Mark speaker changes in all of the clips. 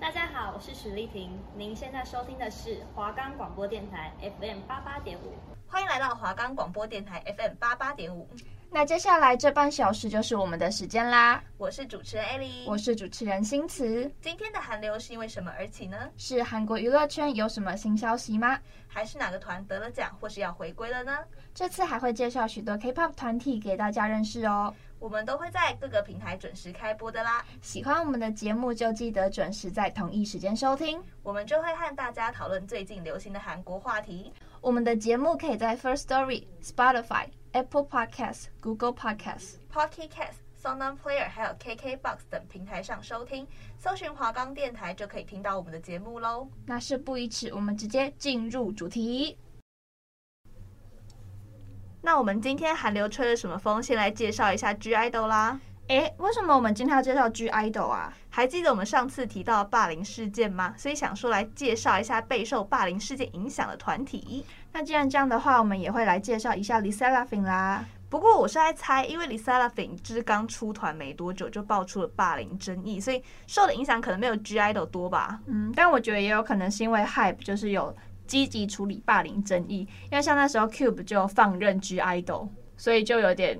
Speaker 1: 大家好，我是许丽萍，您现在收听的是华冈广播电台 FM 八八点五，
Speaker 2: 欢迎来到华冈广播电台 FM 八八点五。
Speaker 3: 那接下来这半小时就是我们的时间啦。
Speaker 2: 我是主持人艾莉，
Speaker 3: 我是主持人新慈。
Speaker 2: 今天的韩流是因为什么而起呢？
Speaker 3: 是韩国娱乐圈有什么新消息吗？
Speaker 2: 还是哪个团得了奖或是要回归了呢？
Speaker 3: 这次还会介绍许多 K-pop 团体给大家认识哦。
Speaker 2: 我们都会在各个平台准时开播的啦。
Speaker 3: 喜欢我们的节目，就记得准时在同一时间收听。
Speaker 2: 我们就会和大家讨论最近流行的韩国话题。
Speaker 3: 我们的节目可以在 First Story、Spotify、Apple Podcasts、Google Podcasts、
Speaker 2: Pocket Casts、SoundOn Player 还有 KKBox 等平台上收听。搜寻华冈电台就可以听到我们的节目喽。
Speaker 3: 那事不宜迟，我们直接进入主题。
Speaker 2: 那我们今天韩流吹了什么风？先来介绍一下 G IDOL 啦。
Speaker 3: 诶，为什么我们今天要介绍 G IDOL 啊？
Speaker 2: 还记得我们上次提到霸凌事件吗？所以想说来介绍一下备受霸凌事件影响的团体。
Speaker 3: 那既然这样的话，我们也会来介绍一下 Lisa l a f i n 啦。
Speaker 2: 不过我是在猜，因为 Lisa Luffin 就是刚出团没多久就爆出了霸凌争议，所以受的影响可能没有 G IDOL 多吧。
Speaker 3: 嗯，但我觉得也有可能是因为 Hype 就是有。积极处理霸凌争议，因为像那时候 Cube 就放任 G IDOL，所以就有点，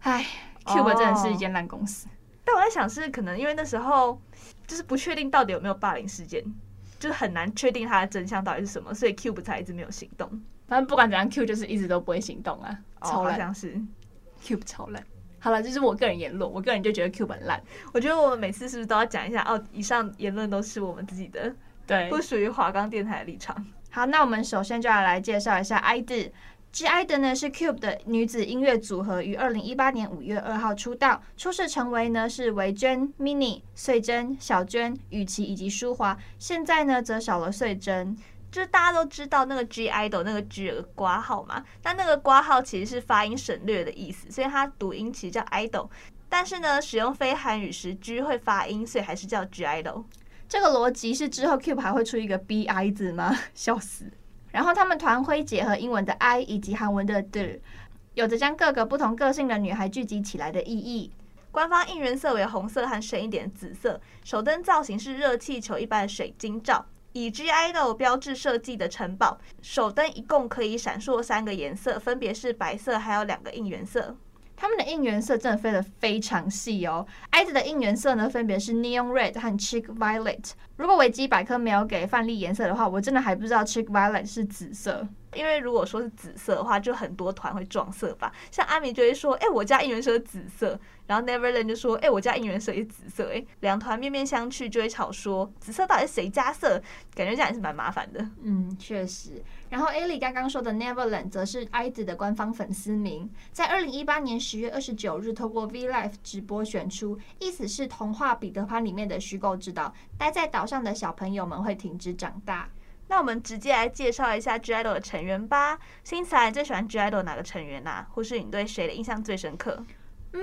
Speaker 3: 唉，Cube 真的是一间烂公司。
Speaker 2: Oh. 但我在想，是可能因为那时候就是不确定到底有没有霸凌事件，就是很难确定它的真相到底是什么，所以 Cube 才一直没有行动。
Speaker 3: 反正不管怎样，Cube 就是一直都不会行动啊，oh, 超烂，
Speaker 2: 像是
Speaker 3: Cube 超烂。好了，这是我个人言论，我个人就觉得 Cube 很烂。
Speaker 2: 我觉得我们每次是不是都要讲一下？哦，以上言论都是我们自己的，
Speaker 3: 对，
Speaker 2: 不属于华冈电台的立场。
Speaker 3: 好，那我们首先就要来介绍一下 G IDOL 呢是 Cube 的女子音乐组合，于二零一八年五月二号出道。初始成为呢是维娟、Mini、穗珍、小娟、雨琦以及舒华。现在呢则少了穗珍。就是大家都知道那个 G IDOL 那个 G 有个括号嘛，但那个括号其实是发音省略的意思，所以它读音其实叫 idol。但是呢，使用非韩语时 G 会发音，所以还是叫 G IDOL。这个逻辑是之后 Cube 还会出一个 B I 字吗？笑死！然后他们团徽结合英文的 I 以及韩文的 do，有着将各个不同个性的女孩聚集起来的意义。官方应援色为红色和深一点紫色，手灯造型是热气球一般的水晶罩，以 G IDOL 标志设计的城堡。手灯一共可以闪烁三个颜色，分别是白色，还有两个应援色。他们的应援色真的分得非常细哦。i d 的应援色呢，分别是 Neon Red 和 Chick Violet。如果维基百科没有给范例颜色的话，我真的还不知道 Chick Violet 是紫色。因为如果说是紫色的话，就很多团会撞色吧。像阿米就会说：“哎，我家应援色是紫色。”然后 Neverland 就说：“哎，我家应援色也是紫色。”哎，两团面面相觑，就会吵说紫色到底是谁家色？感觉这样也是蛮麻烦的。嗯，确实。然后 Ellie 刚刚说的 Neverland 则是 i d 的官方粉丝名，在二零一八年十月二十九日透过 V Live 直播选出，意思是童话彼得潘里面的虚构之岛，待在岛上的小朋友们会停止长大。那我们直接来介绍一下 G IDOL 的成员吧。新彩，你最喜欢 G IDOL 哪个成员啊？或是你对谁的印象最深刻？嗯，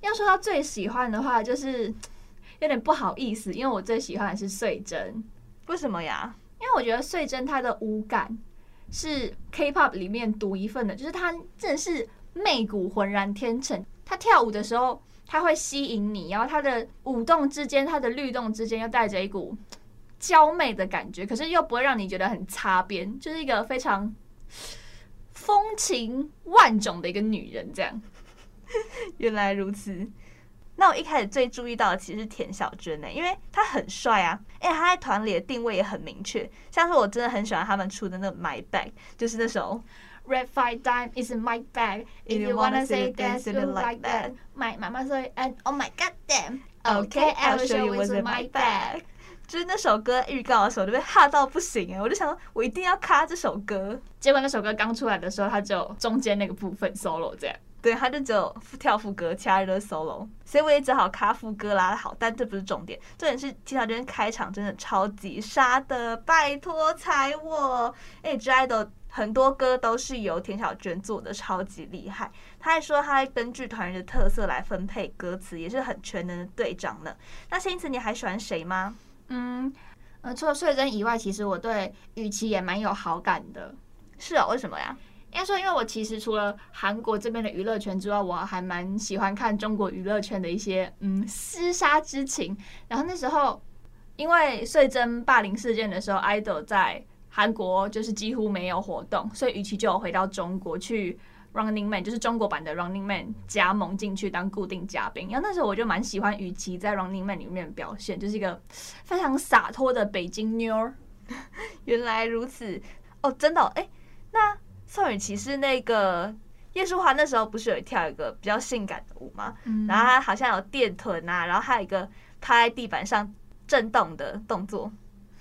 Speaker 3: 要说到最喜欢的话，就是有点不好意思，因为我最喜欢的是穗珍。为什么呀？因为我觉得穗珍她的舞感是 K-pop 里面独一份的，就是她真的是媚骨浑然天成。她跳舞的时候，她会吸引你，然后她的舞动之间，她的律动之间又带着一股。娇媚的感觉，可是又不会让你觉得很擦边，就是一个非常风情万种的一个女人。这样，原来如此。那我一开始最注意到的其实是田小娟呢、欸，因为她很帅啊，哎，她在团里的定位也很明确。像是我真的很喜欢他们出的那个 My Bag，就是那首 Red Five Dime is in my bag。If you wanna say dance like that，my 妈妈说，and oh my god damn，okay，I'll show you what's in my bag。就是那首歌预告的时候就被吓到不行哎，我就想说我一定要卡这首歌。结果那首歌刚出来的时候，它只有中间那个部分 solo 这样，对，他就只有跳副歌，其他的 solo，所以我也只好卡副歌拉的好，但这不是重点，重点是田小娟开场真的超级杀的，拜托踩我！哎，G IDOL 很多歌都是由田小娟做的，超级厉害。他还说他会根据团员的特色来分配歌词，也是很全能的队长呢。那新子你还喜欢谁吗？嗯，呃，除了穗珍以外，其实我对雨琦也蛮有好感的。是啊，为什么呀？应该说，因为我其实除了韩国这边的娱乐圈之外，我还蛮喜欢看中国娱乐圈的一些嗯厮杀之情。然后那时候因为穗珍霸凌事件的时候，idol 在韩国就是几乎没有活动，所以雨琦就有回到中国去 Running Man，就是中国版的 Running Man 加盟进去当固定嘉宾。然后那时候我就蛮喜欢雨琦在 Running Man 里面表现，就是一个非常洒脱的北京妞儿。
Speaker 2: 原来如此哦，真的哎、欸，那宋雨琦是那个叶舒华那时候不是有跳一个比较性感的舞吗？嗯、然后她好像有电臀啊，然后还有一个趴在地板上震动的动作，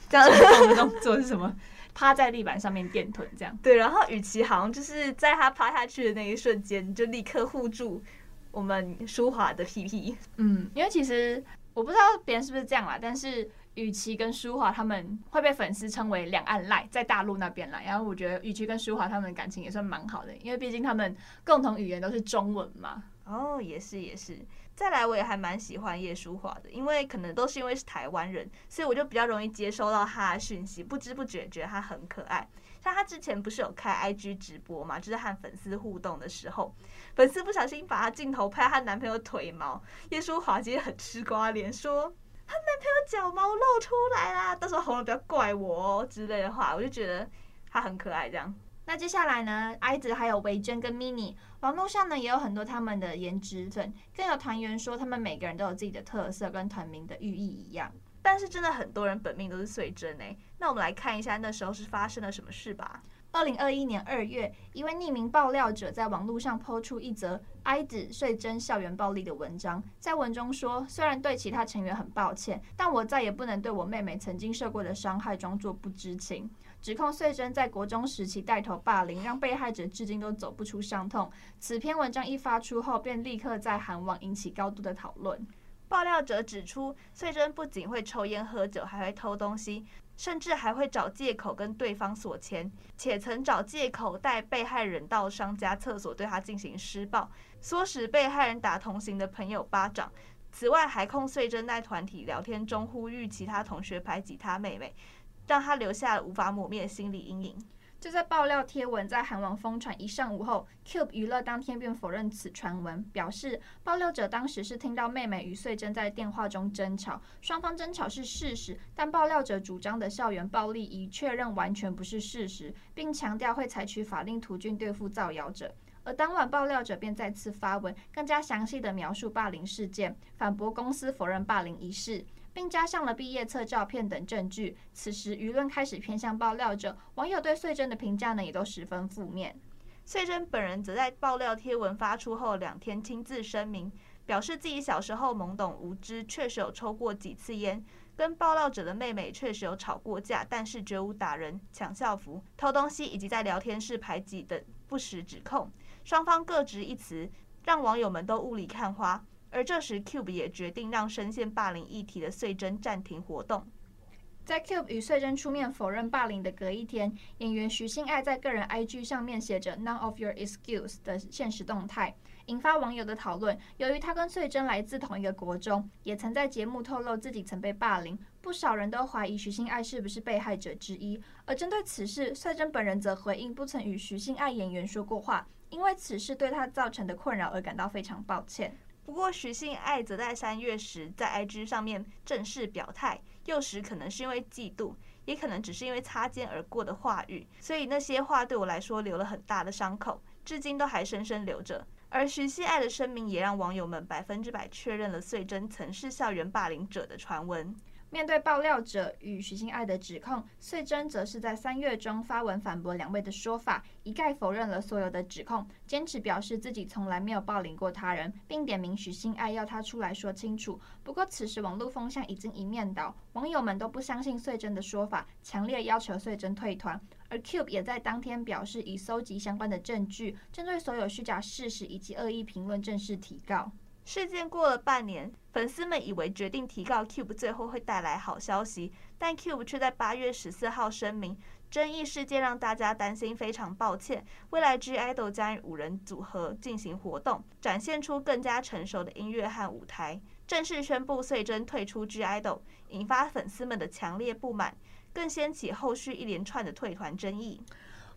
Speaker 3: 这 样震动的动作是什么？趴在地板上面垫臀这样。
Speaker 2: 对，然后雨琦好像就是在他趴下去的那一瞬间，就立刻护住我们舒华的屁屁。
Speaker 3: 嗯，因为其实我不知道别人是不是这样啦，但是。雨琦跟舒华他们会被粉丝称为两岸赖，在大陆那边啦。然后我觉得雨琦跟舒华他们感情也算蛮好的，因为毕竟他们共同语言都是中文嘛。
Speaker 2: 哦，也是也是。再来，我也还蛮喜欢叶舒华的，因为可能都是因为是台湾人，所以我就比较容易接收到他的讯息，不知不觉觉得他很可爱。像他之前不是有开 IG 直播嘛，就是和粉丝互动的时候，粉丝不小心把他镜头拍她男朋友腿毛，叶舒华其实很吃瓜脸说。她男朋友脚毛露出来啦，到时候红了不要怪我哦之类的话，我就觉得他很可爱这样。
Speaker 3: 那接下来呢，IZ 还有维珍跟 Mini，网络上呢也有很多他们的颜值粉，更有团员说他们每个人都有自己的特色，跟团名的寓意一样。
Speaker 2: 但是真的很多人本命都是穗珍诶，那我们来看一下那时候是发生了什么事吧。
Speaker 3: 二零二一年二月，一位匿名爆料者在网络上抛出一则 IZ 穗珍校园暴力的文章，在文中说：“虽然对其他成员很抱歉，但我再也不能对我妹妹曾经受过的伤害装作不知情。”指控穗珍在国中时期带头霸凌，让被害者至今都走不出伤痛。此篇文章一发出后，便立刻在韩网引起高度的讨论。
Speaker 2: 爆料者指出，穗珍不仅会抽烟喝酒，还会偷东西。甚至还会找借口跟对方索钱，且曾找借口带被害人到商家厕所对他进行施暴，唆使被害人打同行的朋友巴掌。此外，还控穗珍在团体聊天中呼吁其他同学排挤他妹妹，让他留下了无法抹灭的心理阴影。
Speaker 3: 就在爆料贴文在韩网疯传一上午后，Cube 娱乐当天便否认此传闻，表示爆料者当时是听到妹妹余穗珍在电话中争吵，双方争吵是事实，但爆料者主张的校园暴力已确认完全不是事实，并强调会采取法令途径对付造谣者。而当晚爆料者便再次发文，更加详细地描述霸凌事件，反驳公司否认霸凌一事。并加上了毕业册照片等证据。此时舆论开始偏向爆料者，网友对穗珍的评价呢也都十分负面。
Speaker 2: 穗珍本人则在爆料贴文发出后两天亲自声明，表示自己小时候懵懂无知，确实有抽过几次烟，跟爆料者的妹妹确实有吵过架，但是绝无打人、抢校服、偷东西以及在聊天室排挤等不实指控。双方各执一词，让网友们都雾里看花。而这时，Cube 也决定让深陷霸凌议题的穗珍暂停活动。
Speaker 3: 在 Cube 与穗珍出面否认霸凌的隔一天，演员徐心爱在个人 IG 上面写着 “None of your excuse” 的现实动态，引发网友的讨论。由于他跟穗珍来自同一个国中，也曾在节目透露自己曾被霸凌，不少人都怀疑徐心爱是不是被害者之一。而针对此事，穗珍本人则回应不曾与徐心爱演员说过话，因为此事对他造成的困扰而感到非常抱歉。
Speaker 2: 不过，徐信爱则在三月时在 IG 上面正式表态，幼时可能是因为嫉妒，也可能只是因为擦肩而过的话语，所以那些话对我来说留了很大的伤口，至今都还深深留着。而徐信爱的声明也让网友们百分之百确认了穗珍曾是校园霸凌者的传闻。
Speaker 3: 面对爆料者与徐新爱的指控，穗珍则是在三月中发文反驳两位的说法，一概否认了所有的指控，坚持表示自己从来没有霸凌过他人，并点名徐新爱要他出来说清楚。不过此时网络风向已经一面倒，网友们都不相信穗珍的说法，强烈要求穗珍退团。而 Cube 也在当天表示，已搜集相关的证据，针对所有虚假事实以及恶意评论正式提告。
Speaker 2: 事件过了半年，粉丝们以为决定提告 Cube 最后会带来好消息，但 Cube 却在八月十四号声明，争议事件让大家担心，非常抱歉。未来 G IDOL 将与五人组合进行活动，展现出更加成熟的音乐和舞台。正式宣布穗珍退出 G IDOL，引发粉丝们的强烈不满，更掀起后续一连串的退团争议。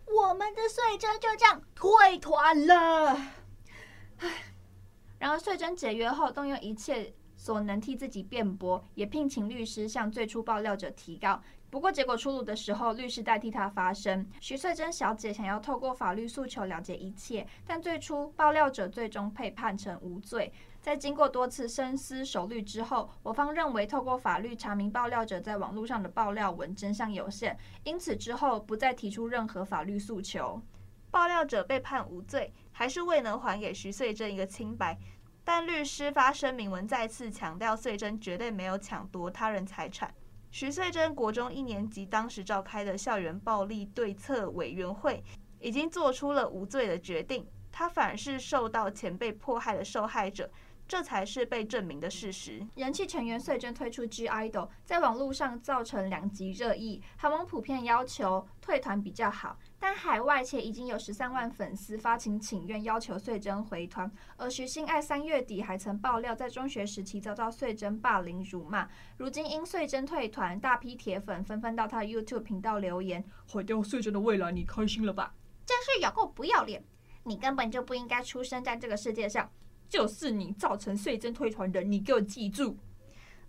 Speaker 3: 我们的穗珍就这样退团了，唉。然而，穗珍解约后动用一切所能替自己辩驳，也聘请律师向最初爆料者提告。不过结果出炉的时候，律师代替他发声。徐穗珍小姐想要透过法律诉求了解一切，但最初爆料者最终被判成无罪。在经过多次深思熟虑之后，我方认为透过法律查明爆料者在网络上的爆料文真相有限，因此之后不再提出任何法律诉求。
Speaker 2: 爆料者被判无罪，还是未能还给徐穗珍一个清白。但律师发声明文再次强调，穗珍绝对没有抢夺他人财产。徐穗珍国中一年级当时召开的校园暴力对策委员会已经做出了无罪的决定，他反而是受到前被迫害的受害者。这才是被证明的事实。
Speaker 3: 人气成员穗珍推出 G IDOL，在网络上造成两极热议。韩网普遍要求退团比较好，但海外且已经有十三万粉丝发情请愿，要求穗珍回团。而徐新爱三月底还曾爆料，在中学时期遭到穗珍霸凌辱骂，如今因穗珍退团，大批铁粉纷纷到他的 YouTube 频道留言，毁掉穗珍的未来，你开心了吧？真是有够不要脸！你根本就不应该出生在这个世界上。就是你造成穗珍退团的，你给我记住。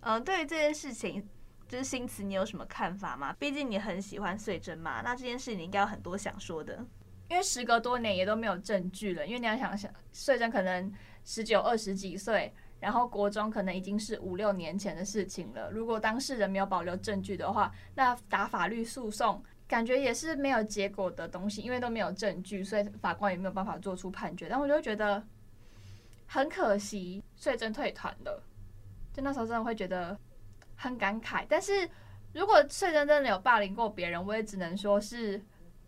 Speaker 2: 嗯，对于这件事情，就是新词，你有什么看法吗？毕竟你很喜欢穗珍嘛，那这件事你应该有很多想说的。
Speaker 3: 因为时隔多年也都没有证据了，因为你要想想，穗珍可能十九、二十几岁，然后国中可能已经是五六年前的事情了。如果当事人没有保留证据的话，那打法律诉讼感觉也是没有结果的东西，因为都没有证据，所以法官也没有办法做出判决。但我就觉得。很可惜，穗珍退团了。就那时候真的会觉得很感慨。但是如果穗珍真的有霸凌过别人，我也只能说是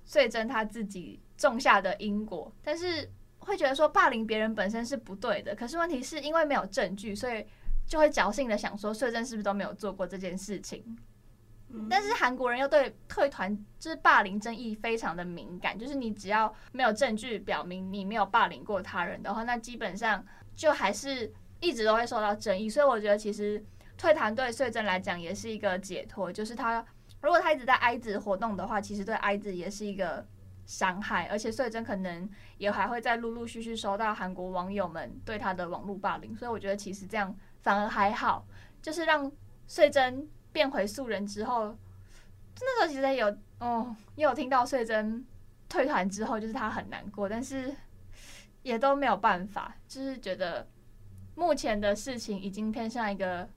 Speaker 3: 穗珍他自己种下的因果。但是会觉得说霸凌别人本身是不对的。可是问题是因为没有证据，所以就会侥幸的想说穗珍是不是都没有做过这件事情。但是韩国人又对退团就是霸凌争议非常的敏感，就是你只要没有证据表明你没有霸凌过他人的话，那基本上就还是一直都会受到争议。所以我觉得其实退团对穗珍来讲也是一个解脱，就是他如果他一直在 I 子活动的话，其实对 I 子也是一个伤害，而且穗珍可能也还会再陆陆续续收到韩国网友们对他的网络霸凌。所以我觉得其实这样反而还好，就是让穗珍。变回素人之后，那时候其实有哦，也有听到穗珍退团之后，就是他很难过，但是也都没有办法，就是觉得目前的事情已经偏向一个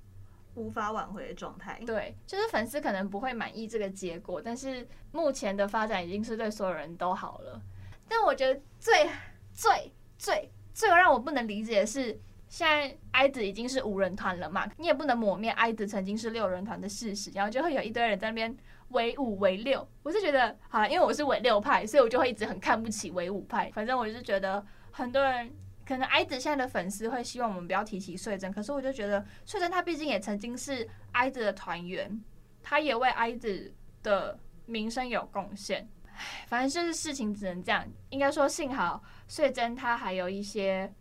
Speaker 2: 无法挽回的状态。
Speaker 3: 对，就是粉丝可能不会满意这个结果，但是目前的发展已经是对所有人都好了。但我觉得最最最最让我不能理解的是。现在 id 已经是五人团了嘛，你也不能抹灭 id 曾经是六人团的事实，然后就会有一堆人在那边唯五唯六。我是觉得，好，因为我是唯六派，所以我就会一直很看不起唯五派。反正我就是觉得，很多人可能 i 子现在的粉丝会希望我们不要提起穗珍，可是我就觉得穗珍他毕竟也曾经是 i 子的团员，他也为 i 子的名声有贡献。唉，反正就是事情只能这样。应该说，幸好穗珍他还有一些。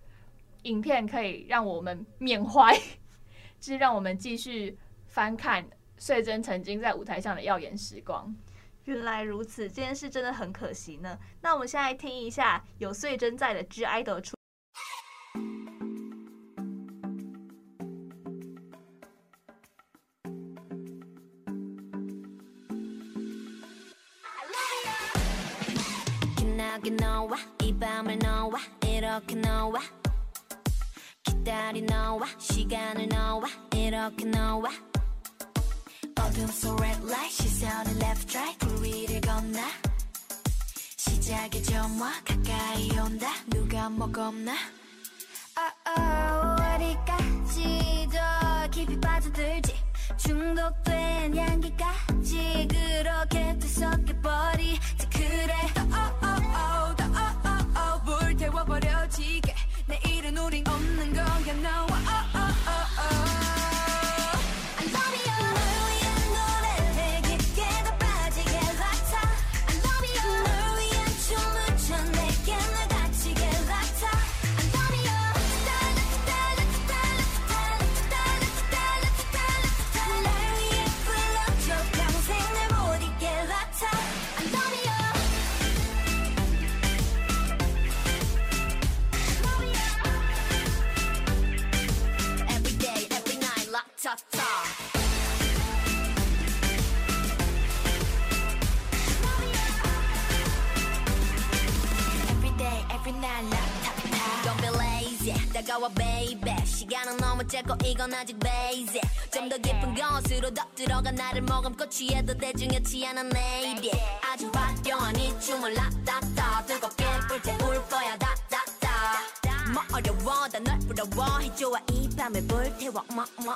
Speaker 3: 影片可以让我们缅怀，就是让我们继续翻看穗珍曾经在舞台上的耀眼时光。
Speaker 2: 原来如此，这件事真的很可惜呢。那我们现在听一下有穗珍在的 (G)I-DLE 出。 이렇게 너와.
Speaker 4: 기다리
Speaker 5: 너와. 시간을 너와. 이렇게 너와.
Speaker 4: 어둠 속 red light 시선을 left right. 불 위를 건나 시작의 점화 가까이 온다. 누가 먹었나? 어, 어, oh, oh, 어디까지 더 깊이 빠져들지. 중독된 향기 다가와 baby. 시간은 너무 짧고 이건 아직 basic. 좀 더 깊은 곳으로 더 들어가 나를 머금고 취해도 대중이었지 않아 내일이 아주 화려한 이 춤을 라따따 뜨겁게 불태울 거야 다다다. 뭐 어려워 다널 부러워. 해줘야 이 밤을 불태워 뭐뭐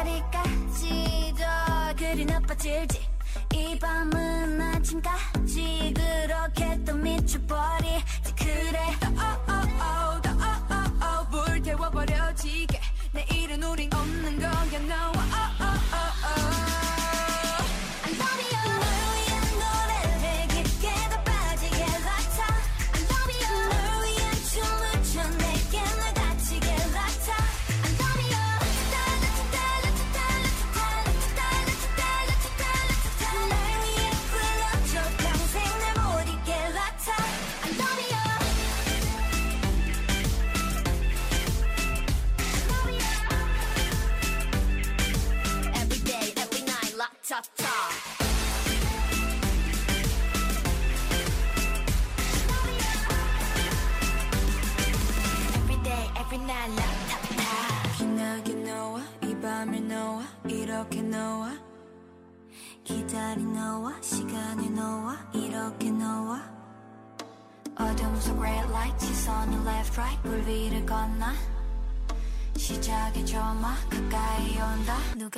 Speaker 4: 어디까지 더 그리 나빠질지. 이 밤은 아침까지 그렇게 또 미쳐버리지. 그래.
Speaker 6: oh, 더 oh, oh, 없는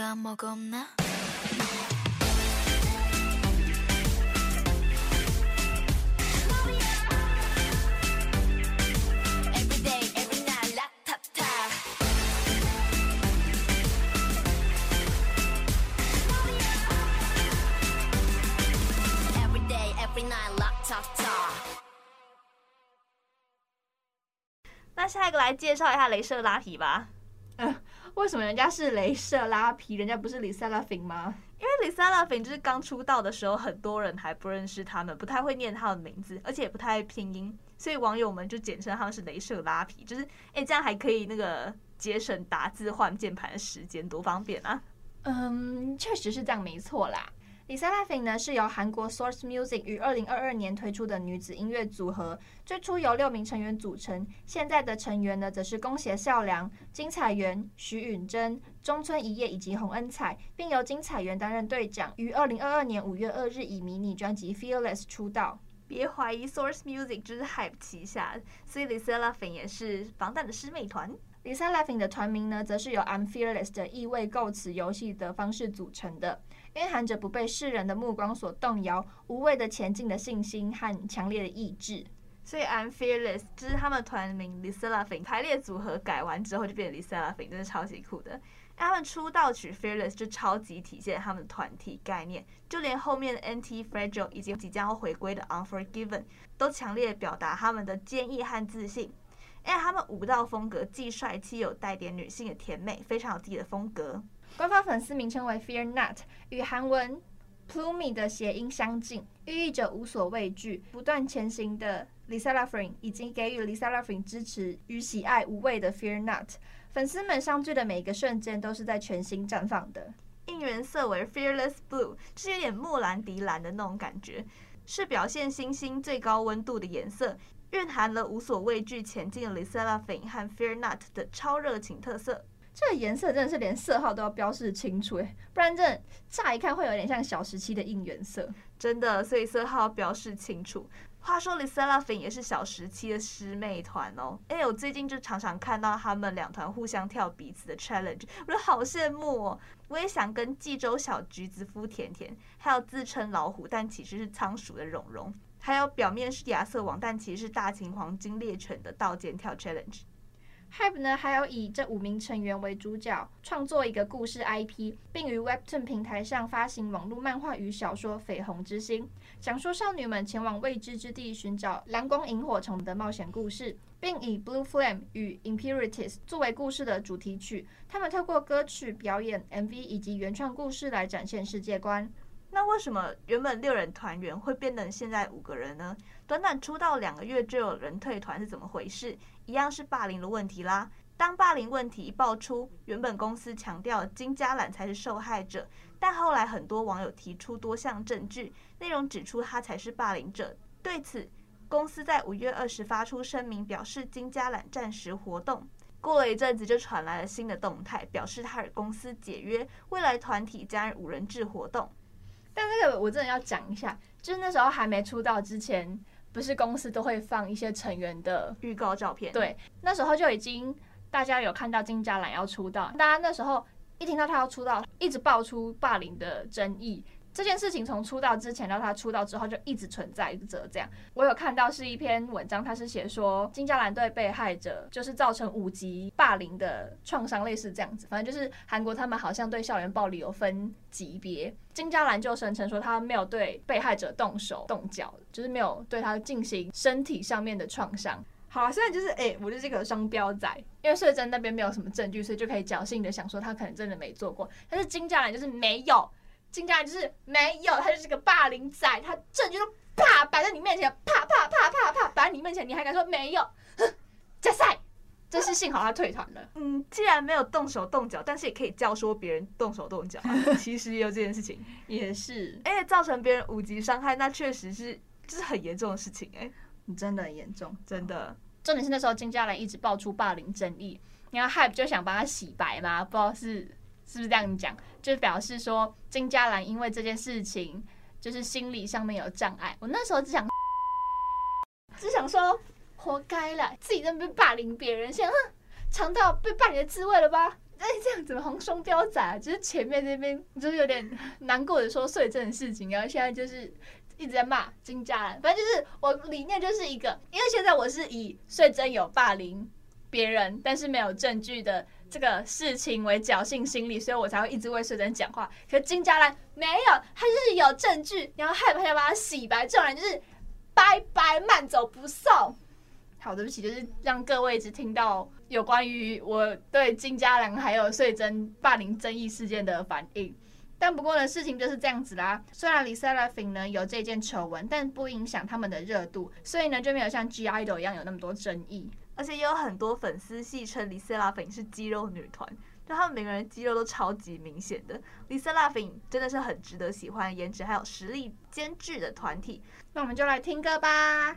Speaker 4: 누가 먹었나 Every day, every night, la ta ta. Every day, every night, la ta ta.
Speaker 2: 那下一个来介绍一下镭射拉皮吧。
Speaker 3: 为什么人家是镭射拉皮，人家不是 Lisa l a f i n g 吗？
Speaker 2: 因为 Lisa l a f i n g 就是刚出道的时候，很多人还不认识他们，不太会念他的名字，而且也不太会拼音，所以网友们就简称他们是镭射拉皮。就是，哎，这样还可以那个节省打字换键盘的时间，多方便啊！
Speaker 3: 嗯，确实是这样，没错啦。LE SSERAFIM 呢是由韩国 Source Music 于二零二二年推出的女子音乐组合，最初由六名成员组成，现在的成员呢则是宫胁咲良、金彩媛、徐允珍、中村一叶以及洪恩彩，并由金彩媛担任队长，于二零二二年五月二日以迷你专辑 Fearless 出道。
Speaker 2: 别怀疑 Source Music 就是 Hype 旗下，所以 Lisa l a f i n g 也是防弹的师妹团。
Speaker 3: Lisa l a f i n g 的团名呢，则是由 I'm Fearless 的意味构词游戏的方式组成的。蕴含着不被世人的目光所动摇、无畏的前进的信心和强烈的意志，
Speaker 2: 所以 I'm fearless 就是他们团名 LE SSERAFIM 排列组合改完之后就变成 LE SSERAFIM，真的超级酷的。他们出道曲 Fearless 就超级体现他们的团体概念，就连后面的 NT Fragile 以及即将要回归的 Unforgiven 都强烈表达他们的坚毅和自信。哎，他们舞蹈风格既帅气又带点女性的甜美，非常有自己的风格。
Speaker 3: 官方粉丝名称为 Fear Not，与韩文 Plumi 的谐音相近，寓意着无所畏惧、不断前行的 LE SSERAFIM 已经给予 LE SSERAFIM 支持与喜爱，无畏的 Fear Not。粉丝们相聚的每一个瞬间都是在全新绽放的。
Speaker 2: 应援色为 Fearless Blue，是有点莫兰迪蓝的那种感觉，是表现星星最高温度的颜色，蕴含了无所畏惧前进的 LE SSERAFIM 和 Fear Not 的超热情特色。
Speaker 3: 这个颜色真的是连色号都要标示清楚诶，不然这乍一看会有点像小时期的应援色。
Speaker 2: 真的，所以色号标示清楚。话说，LE SSERAFIM 也是小时期的师妹团哦。哎，我最近就常常看到他们两团互相跳彼此的 challenge，我就好羡慕哦。我也想跟济州小橘子夫甜甜，还有自称老虎但其实是仓鼠的蓉蓉，还有表面是亚瑟王但其实是大秦黄金猎犬的道间跳 challenge。
Speaker 3: HYBE 呢，还有以这五名成员为主角，创作一个故事 IP，并于 Webtoon 平台上发行网络漫画与小说《绯红之心》，讲述少女们前往未知之地寻找蓝光萤火虫的冒险故事，并以 Blue Flame 与 Impurities 作为故事的主题曲。他们透过歌曲表演、MV 以及原创故事来展现世界观。
Speaker 2: 那为什么原本六人团员会变成现在五个人呢？短短出道两个月就有人退团是怎么回事？一样是霸凌的问题啦。当霸凌问题一爆出，原本公司强调金嘉兰才是受害者，但后来很多网友提出多项证据，内容指出他才是霸凌者。对此，公司在五月二十发出声明，表示金嘉兰暂时活动。过了一阵子，就传来了新的动态，表示他与公司解约，未来团体将五人制活动。
Speaker 3: 但这个我真的要讲一下，就是那时候还没出道之前，不是公司都会放一些成员的
Speaker 2: 预告照片？
Speaker 3: 对，那时候就已经大家有看到金佳兰要出道，大家那时候一听到她要出道，一直爆出霸凌的争议。这件事情从出道之前到他出道之后就一直存在着。这样，我有看到是一篇文章，他是写说金嘉兰对被害者就是造成五级霸凌的创伤，类似这样子。反正就是韩国他们好像对校园暴力有分级别。金嘉兰就声称说他没有对被害者动手动脚，就是没有对他进行身体上面的创伤。好啊，现在就是哎、我就是这个双标仔，因为社珍那边没有什么证据，所以就可以侥幸的想说他可能真的没做过。但是金嘉兰就是没有。金嘉兰就是没有，他就是个霸凌仔，他证据都啪摆在你面前，啪啪啪啪啪摆在你面前，你还敢说没有？哼，加赛，真是幸好他退团了。
Speaker 2: 嗯，既然没有动手动脚，但是也可以教唆别人动手动脚，其实也有这件事情，
Speaker 3: 也是，
Speaker 2: 而且造成别人五级伤害，那确实是就是很严重的事情，哎，
Speaker 3: 真的很严重，
Speaker 2: 真的。
Speaker 3: 重点是那时候金佳兰一直爆出霸凌争议，然后 Hype 就想帮他洗白嘛，不知道是。是不是这样讲？就表示说金佳兰因为这件事情，就是心理上面有障碍。我那时候只想，只想说，活该了，自己在那边霸凌别人，现在哼，尝到被霸凌的滋味了吧？哎，这样子红双标仔，就是前面那边就是有点难过的说穗珍的事情，然后现在就是一直在骂金佳兰。反正就是我理念就是一个，因为现在我是以穗珍有霸凌别人，但是没有证据的。这个事情为侥幸心理，所以我才会一直为穗珍讲话。可是金嘉兰没有，他就是有证据，然后害怕要把他洗白，这种人就是拜拜，慢走不送。好，对不起，就是让各位一直听到有关于我对金嘉兰还有穗珍霸凌争议事件的反应。但不过呢，事情就是这样子啦。虽然 LE SSERAFIM 呢有这件丑闻，但不影响他们的热度，所以呢就没有像 (G)I-DLE 一样有那么多争议。
Speaker 2: 而且也有很多粉丝戏称 lisa laughing 是肌肉女团就他们每个人肌肉都超级明显的。Lisa laughing 真的是很值得喜欢颜值还有实力兼具的团体。
Speaker 3: 那我们就来听歌吧。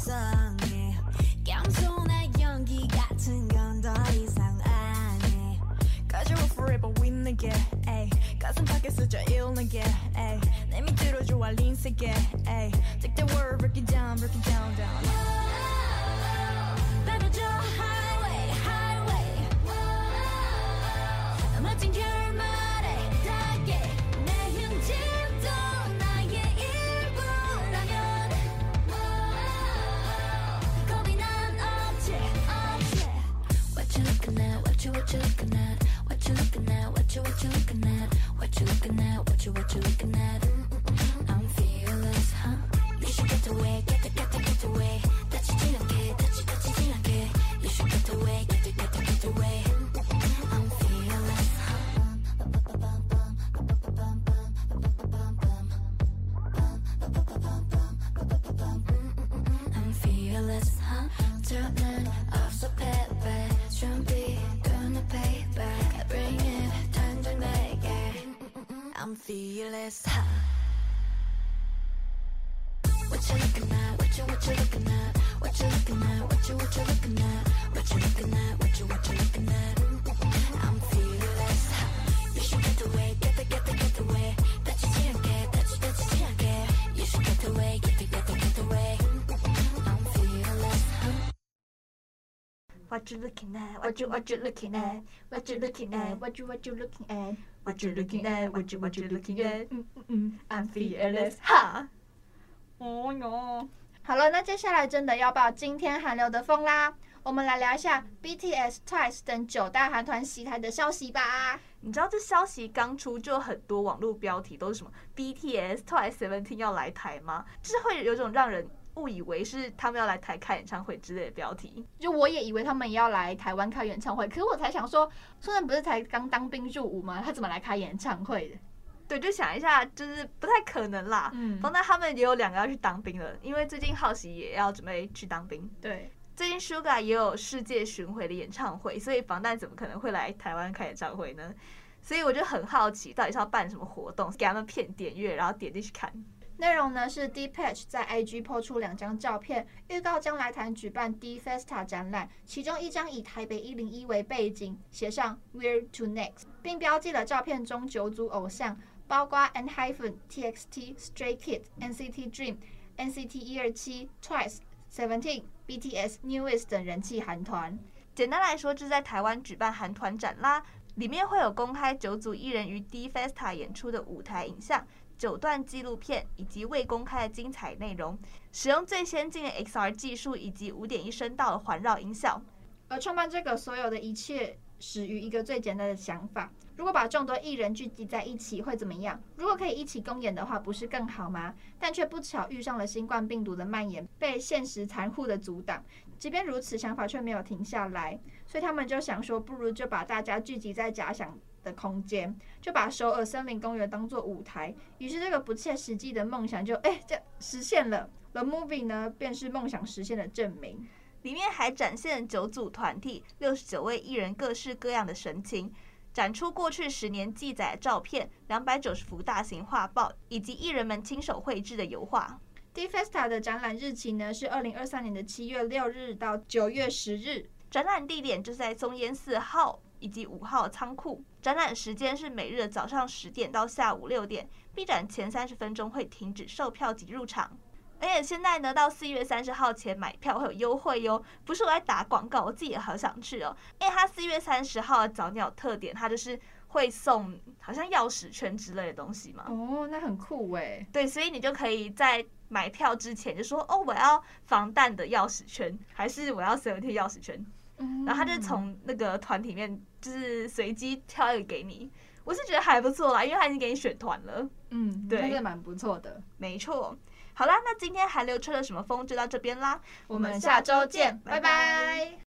Speaker 4: 속상해. 겸손한 연기 같은 건 더 이상 안해
Speaker 6: Cause you're forever win 가슴 밖에 스쳐 일어나게 내 밑으로 좋아 린 세계
Speaker 4: what you, looking at? What you looking at? What you, what you looking at? Mm, mm, mm. I'm fearless, huh? You should get away, get the, get the, get away. What you looking at? What you, what you looking at? You
Speaker 2: looking at? What you what you looking at? What you looking at?
Speaker 3: What you what you looking at?
Speaker 2: What you looking at? What you what you looking at?
Speaker 3: 嗯嗯嗯，I'm fearless。
Speaker 2: 哈！
Speaker 3: 哦哟，好了，那接下来真的要报今天韩流的风啦。我们来聊一下 BTS、Twice 等九大韩团袭台的消息吧。
Speaker 2: 你知道这消息刚出就很多网络标题都是什么 BTS、Twice、Seventeen 要来台吗？就是会有种让人误以为是他们要来台开演唱会之类的标题。
Speaker 3: 就我也以为他们要来台湾开演唱会，可是我才想说，虽然不是才刚当兵入伍吗？他怎么来开演唱会的？
Speaker 2: 对，就想一下，就是不太可能啦。
Speaker 3: 嗯
Speaker 2: 防弹他们也有两个要去当兵了，因为最近浩熙也要准备去当兵。
Speaker 3: 对，
Speaker 2: 最近 Suga 也有世界巡回的演唱会，所以防弹怎么可能会来台湾开演唱会呢？所以我就很好奇，到底是要办什么活动，给他们骗点阅，然后点进去看。
Speaker 3: 内容呢是 Depeche 在 IG po 出两张照片，预告将来台举办 D Festa 展览，其中一张以台北一零一为背景，写上 Where to Next，并标记了照片中九组偶像，包括 ENHYPEN、TXT、Stray Kids、NCT Dream、NCT 一二七、Twice、Seventeen、BTS、NEWEST 等人气韩团。
Speaker 2: 简单来说，就是在台湾举办韩团展啦，里面会有公开九组艺人于 D Festa 演出的舞台影像、九段纪录片以及未公开的精彩内容，使用最先进的 XR 技术以及五点一声道的环绕音效。
Speaker 3: 而创办这个所有的一切，始于一个最简单的想法：如果把众多艺人聚集在一起，会怎么样？如果可以一起公演的话，不是更好吗？但却不巧遇上了新冠病毒的蔓延，被现实残酷的阻挡。即便如此，想法却没有停下来，所以他们就想说，不如就把大家聚集在假想的空间，就把首尔森林公园当做舞台。于是，这个不切实际的梦想就哎，这实现了。The Movie 呢，便是梦想实现的证明。
Speaker 2: 里面还展现九组团体、六十九位艺人各式各样的神情，展出过去十年记载的照片、两百九十幅大型画报，以及艺人们亲手绘制的油画。
Speaker 3: D Festa 的展览日期呢是二零二三年的七月六日到九月十日，
Speaker 2: 展览地点就是在松烟四号以及五号仓库。展览时间是每日的早上十点到下午六点，闭展前三十分钟会停止售票及入场。而且现在呢，到四月三十号前买票会有优惠哟。不是我在打广告，我自己也好想去哦。因为它四月三十号的早鸟特点，它就是会送好像钥匙圈之类的东西嘛。
Speaker 3: 哦，那很酷诶。
Speaker 2: 对，所以你就可以在买票之前就说，哦，我要防弹的钥匙圈，还是我要 Seventeen 钥匙圈。
Speaker 3: 嗯，
Speaker 2: 然后他就从那个团体面就是随机挑一个给你。我是觉得还不错啦，因为他已经给你选团了。
Speaker 3: 嗯，
Speaker 2: 对，
Speaker 3: 真的蛮不错的。
Speaker 2: 没错。好啦，那今天韩流吹了什么风就到这边啦，
Speaker 3: 我们下周见，拜拜。